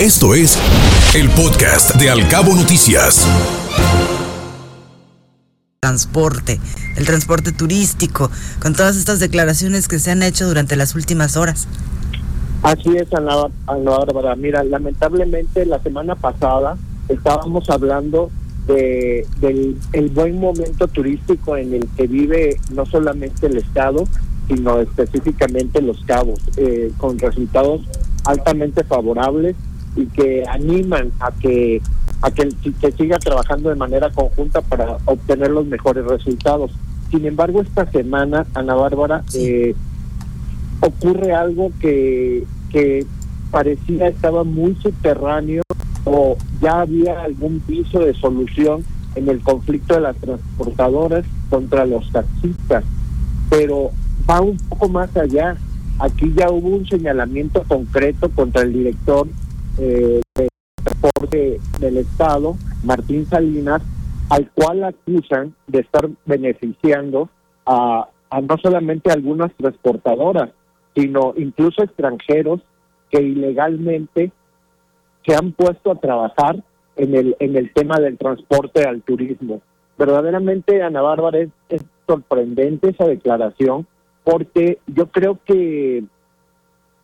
Esto es el podcast de Alcabo Noticias. Transporte, el transporte turístico, con todas estas declaraciones que se han hecho durante las últimas horas. Así es, Ana, Bárbara. Mira, lamentablemente la semana pasada estábamos hablando de, del el buen momento turístico en el que vive no solamente el Estado, sino específicamente los cabos, eh, con resultados altamente favorables y que animan a que a que se siga trabajando de manera conjunta para obtener los mejores resultados. Sin embargo, esta semana, Ana Bárbara, eh, ocurre algo que, que parecía estaba muy subterráneo o ya había algún piso de solución en el conflicto de las transportadoras contra los taxistas, pero va un poco más allá. Aquí ya hubo un señalamiento concreto contra el director eh, de transporte del Estado, Martín Salinas, al cual acusan de estar beneficiando a, a no solamente algunas transportadoras, sino incluso extranjeros que ilegalmente se han puesto a trabajar en el en el tema del transporte al turismo. Verdaderamente, Ana Bárbara, es, es sorprendente esa declaración porque yo creo que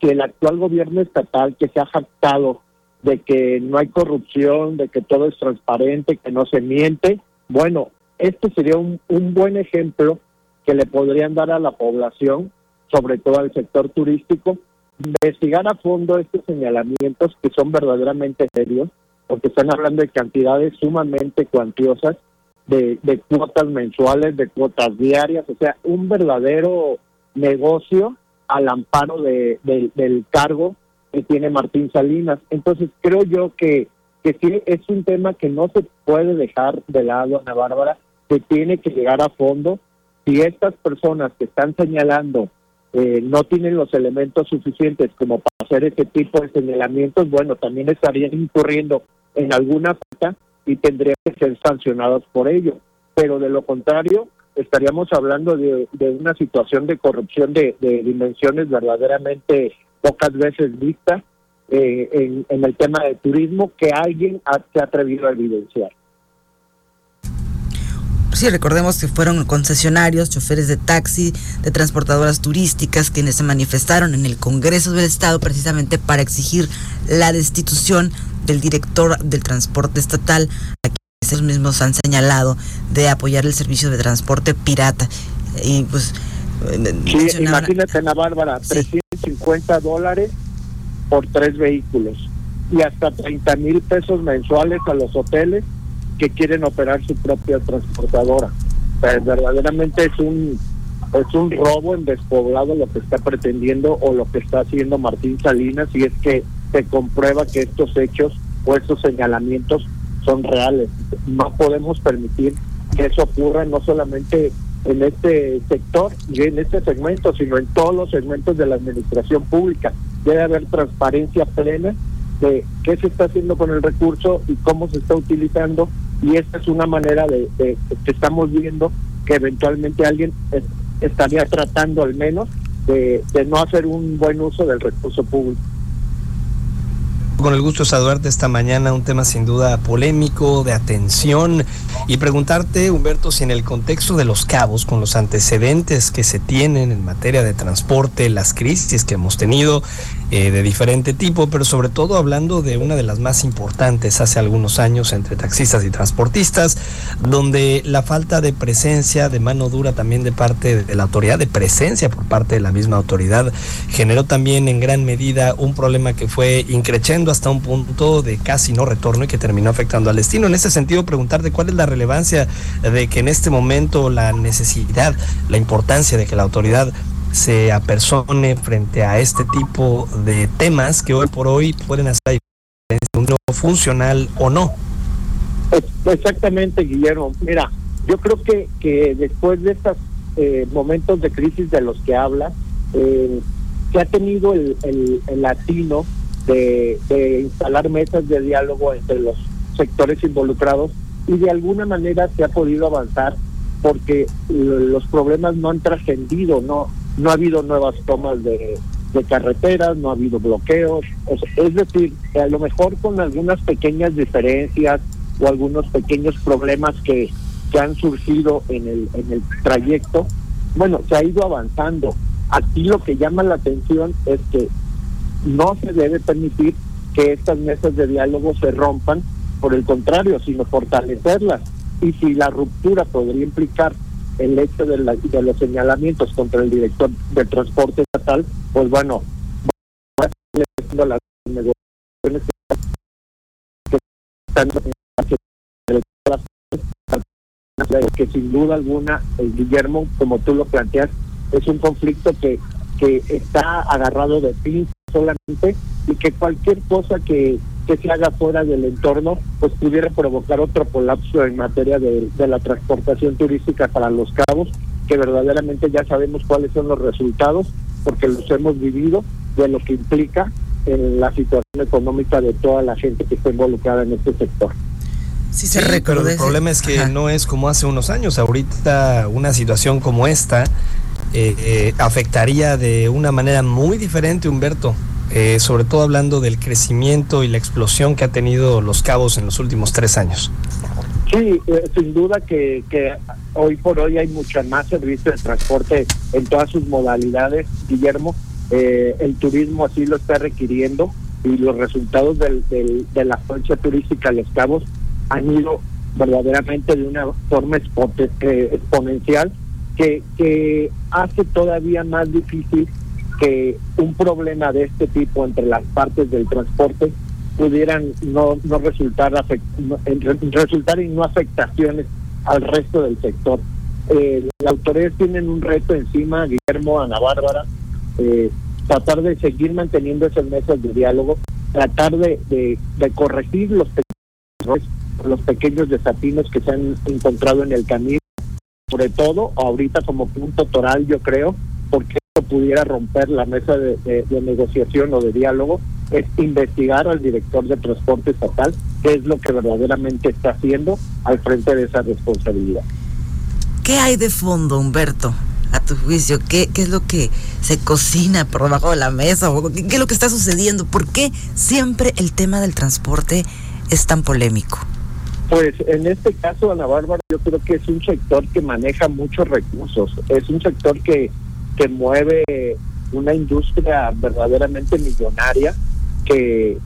que el actual gobierno estatal que se ha jactado de que no hay corrupción, de que todo es transparente, que no se miente, bueno, este sería un, un buen ejemplo que le podrían dar a la población, sobre todo al sector turístico, investigar a fondo estos señalamientos que son verdaderamente serios, porque están hablando de cantidades sumamente cuantiosas, de, de cuotas mensuales, de cuotas diarias, o sea, un verdadero negocio al amparo de, del cargo que tiene Martín Salinas. Entonces creo yo que, que sí es un tema que no se puede dejar de lado, Ana Bárbara, que tiene que llegar a fondo. Si estas personas que están señalando eh, no tienen los elementos suficientes como para hacer ese tipo de señalamientos, bueno, también estarían incurriendo en alguna falta y tendrían que ser sancionados por ello. Pero de lo contrario, estaríamos hablando de, una situación de corrupción de, dimensiones verdaderamente pocas veces vistas eh, en, en, el tema de turismo que alguien se ha atrevido a evidenciar. Sí, recordemos que fueron concesionarios, choferes de taxi, de transportadoras turísticas, quienes se manifestaron en el Congreso del Estado precisamente para exigir la destitución del director del transporte estatal, ellos mismos han señalado de apoyar el servicio de transporte pirata. Y pues. Eh, sí, imagínate, Ana Bárbara, 350 dólares por tres vehículos y hasta 30 mil pesos mensuales a los hoteles que quieren operar su propia transportadora. verdaderamente es un es un robo en despoblado lo que está pretendiendo o lo que está haciendo Martín Salinas y es que se comprueba que estos hechos o estos señalamientos son reales. No podemos permitir que eso ocurra no solamente en este sector y en este segmento, sino en todos los segmentos de la administración pública. Debe haber transparencia plena de qué se está haciendo con el recurso y cómo se está utilizando y esta es una manera de, que estamos viendo que eventualmente alguien estaría tratando al menos de no hacer un buen uso del recurso público. Con el gusto de saludarte esta mañana, un tema sin duda polémico, de atención, y preguntarte, Humberto, si en el contexto de los cabos, con los antecedentes que se tienen en materia de transporte, las crisis que hemos tenido eh, de diferente tipo, pero sobre todo hablando de una de las más importantes hace algunos años entre taxistas y transportistas, donde la falta de presencia, de mano dura también de parte de la autoridad, de presencia por parte de la misma autoridad, generó también en gran medida un problema que fue hasta un punto de casi no retorno y que terminó afectando al destino. En ese sentido, preguntarte cuál es la relevancia de que en este momento la necesidad, la importancia de que la autoridad se apersone frente a este tipo de temas que hoy por hoy pueden hacer un funcional o no. Exactamente, Guillermo. Mira, yo creo que, que después de estos eh, momentos de crisis de los que habla, eh, se ha tenido el, el, el latino de, instalar mesas de diálogo entre los sectores involucrados y de alguna manera se ha podido avanzar porque los problemas no han trascendido, no no ha habido nuevas tomas de, de carreteras, no ha habido bloqueos, es decir, a lo mejor con algunas pequeñas diferencias o algunos pequeños problemas que, que han surgido en el, en el trayecto, bueno, se ha ido avanzando. Aquí lo que llama la atención es que no se debe permitir que estas mesas de diálogo se rompan, por el contrario, sino fortalecerlas. Y si la ruptura podría implicar el hecho de, de los señalamientos contra el director de transporte estatal, pues bueno, las negociaciones que están que sin duda alguna, el Guillermo, como tú lo planteas, es un conflicto que, que está agarrado de fin solamente y que cualquier cosa que, que se haga fuera del entorno pues pudiera provocar otro colapso en materia de, de la transportación turística para los cabos, que verdaderamente ya sabemos cuáles son los resultados porque los hemos vivido de lo que implica en la situación económica de toda la gente que está involucrada en este sector. Sí, se sí, pero el problema es que no es como hace unos años. Ahorita una situación como esta eh, afectaría de una manera muy diferente, Humberto. Eh, sobre todo hablando del crecimiento y la explosión que ha tenido los cabos en los últimos tres años. Sí, eh, sin duda que, hoy por hoy hay mucho más servicio de transporte en todas sus modalidades, Guillermo. Eh, el turismo así lo está requiriendo y los resultados de la fuerza turística de los cabos han ido verdaderamente de una forma exponencial que, que hace todavía más difícil que un problema de este tipo entre las partes del transporte pudieran no, no resultar resultar en no afectaciones al resto del sector. Eh, las autoridades tienen un reto encima, Guillermo, Ana Bárbara, eh, tratar de seguir manteniendo esas mesas de diálogo, tratar de, de, de corregir los pequeños, los pequeños desatinos que se han encontrado en el camino, sobre todo ahorita como punto toral, yo creo, porque esto pudiera romper la mesa de, negociación o de diálogo es investigar al director de transporte estatal, qué es lo que verdaderamente está haciendo al frente de esa responsabilidad. ¿Qué hay de fondo, Humberto? A tu juicio, ¿qué, qué es lo que se cocina por debajo de la mesa? ¿O qué, ¿Qué es lo que está sucediendo? ¿Por qué siempre el tema del transporte es tan polémico? Pues en este caso, Ana Bárbara, yo creo que es un sector que maneja muchos recursos, es un sector que, que mueve una industria verdaderamente millonaria que,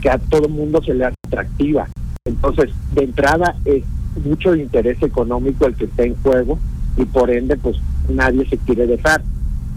que a todo mundo se le hace atractiva. Entonces, de entrada es mucho interés económico el que está en juego y por ende, pues nadie se quiere dejar.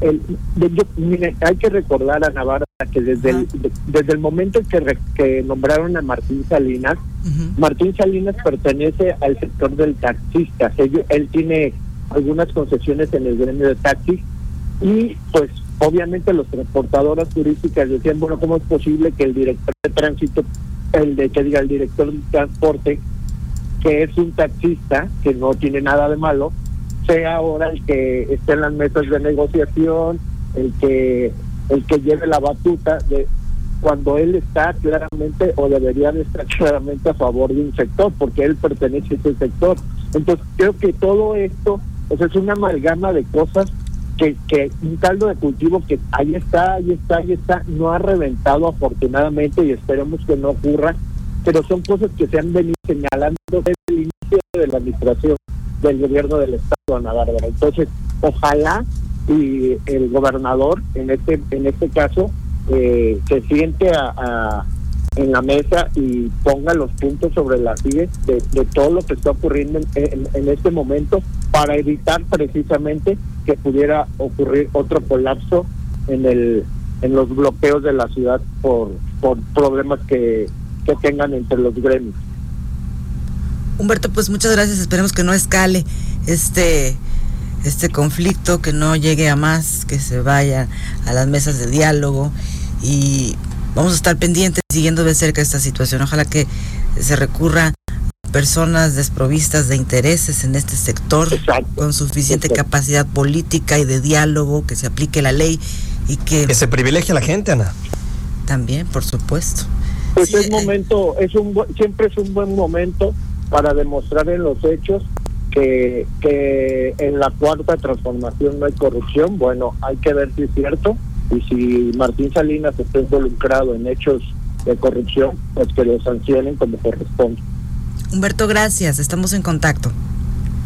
El, de, yo, mire, hay que recordar a Navarra que desde el, de, desde el momento que, re, que nombraron a Martín Salinas, uh -huh. Martín Salinas pertenece al sector del taxista. Él, él tiene algunas concesiones en el gremio de taxis y pues obviamente los transportadoras turísticas decían, bueno, ¿cómo es posible que el director de tránsito, el de que diga el director de transporte, que es un taxista, que no tiene nada de malo, sea ahora el que esté en las mesas de negociación, el que el que lleve la batuta de cuando él está claramente o debería de estar claramente a favor de un sector, porque él pertenece a ese sector. Entonces creo que todo esto pues es una amalgama de cosas que, que un caldo de cultivo que ahí está, ahí está, ahí está, no ha reventado afortunadamente y esperemos que no ocurra, pero son cosas que se han venido señalando desde el inicio de la administración del gobierno del estado Ana Bárbara. Entonces, ojalá y el gobernador en este en este caso eh, se siente a, en la mesa y ponga los puntos sobre las sillas de, de, todo lo que está ocurriendo en, en, en este momento para evitar precisamente que pudiera ocurrir otro colapso en el en los bloqueos de la ciudad por por problemas que, que tengan entre los gremios. Humberto, pues muchas gracias. Esperemos que no escale este este conflicto, que no llegue a más, que se vaya a las mesas de diálogo y vamos a estar pendientes siguiendo de cerca esta situación. Ojalá que se recurra personas desprovistas de intereses en este sector Exacto. con suficiente Exacto. capacidad política y de diálogo, que se aplique la ley y que... Que se privilegie a la gente, Ana. También, por supuesto. Pues Sí, es momento, es un bu- siempre es un buen momento para demostrar en los hechos que, que en la cuarta transformación no hay corrupción. Bueno, hay que ver si es cierto. y si Martín Salinas está involucrado en hechos de corrupción, pues que lo sancionen como corresponde. Humberto, gracias, estamos en contacto.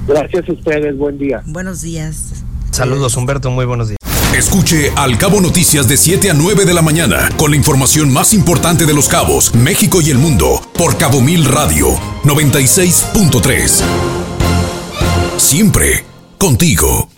Gracias a ustedes, buen día. Buenos días. Saludos Humberto, muy buenos días. Escuche Al Cabo Noticias de 7 a 9 de la mañana con la información más importante de los cabos, México y el mundo por Cabo Mil Radio 96.3. Siempre contigo.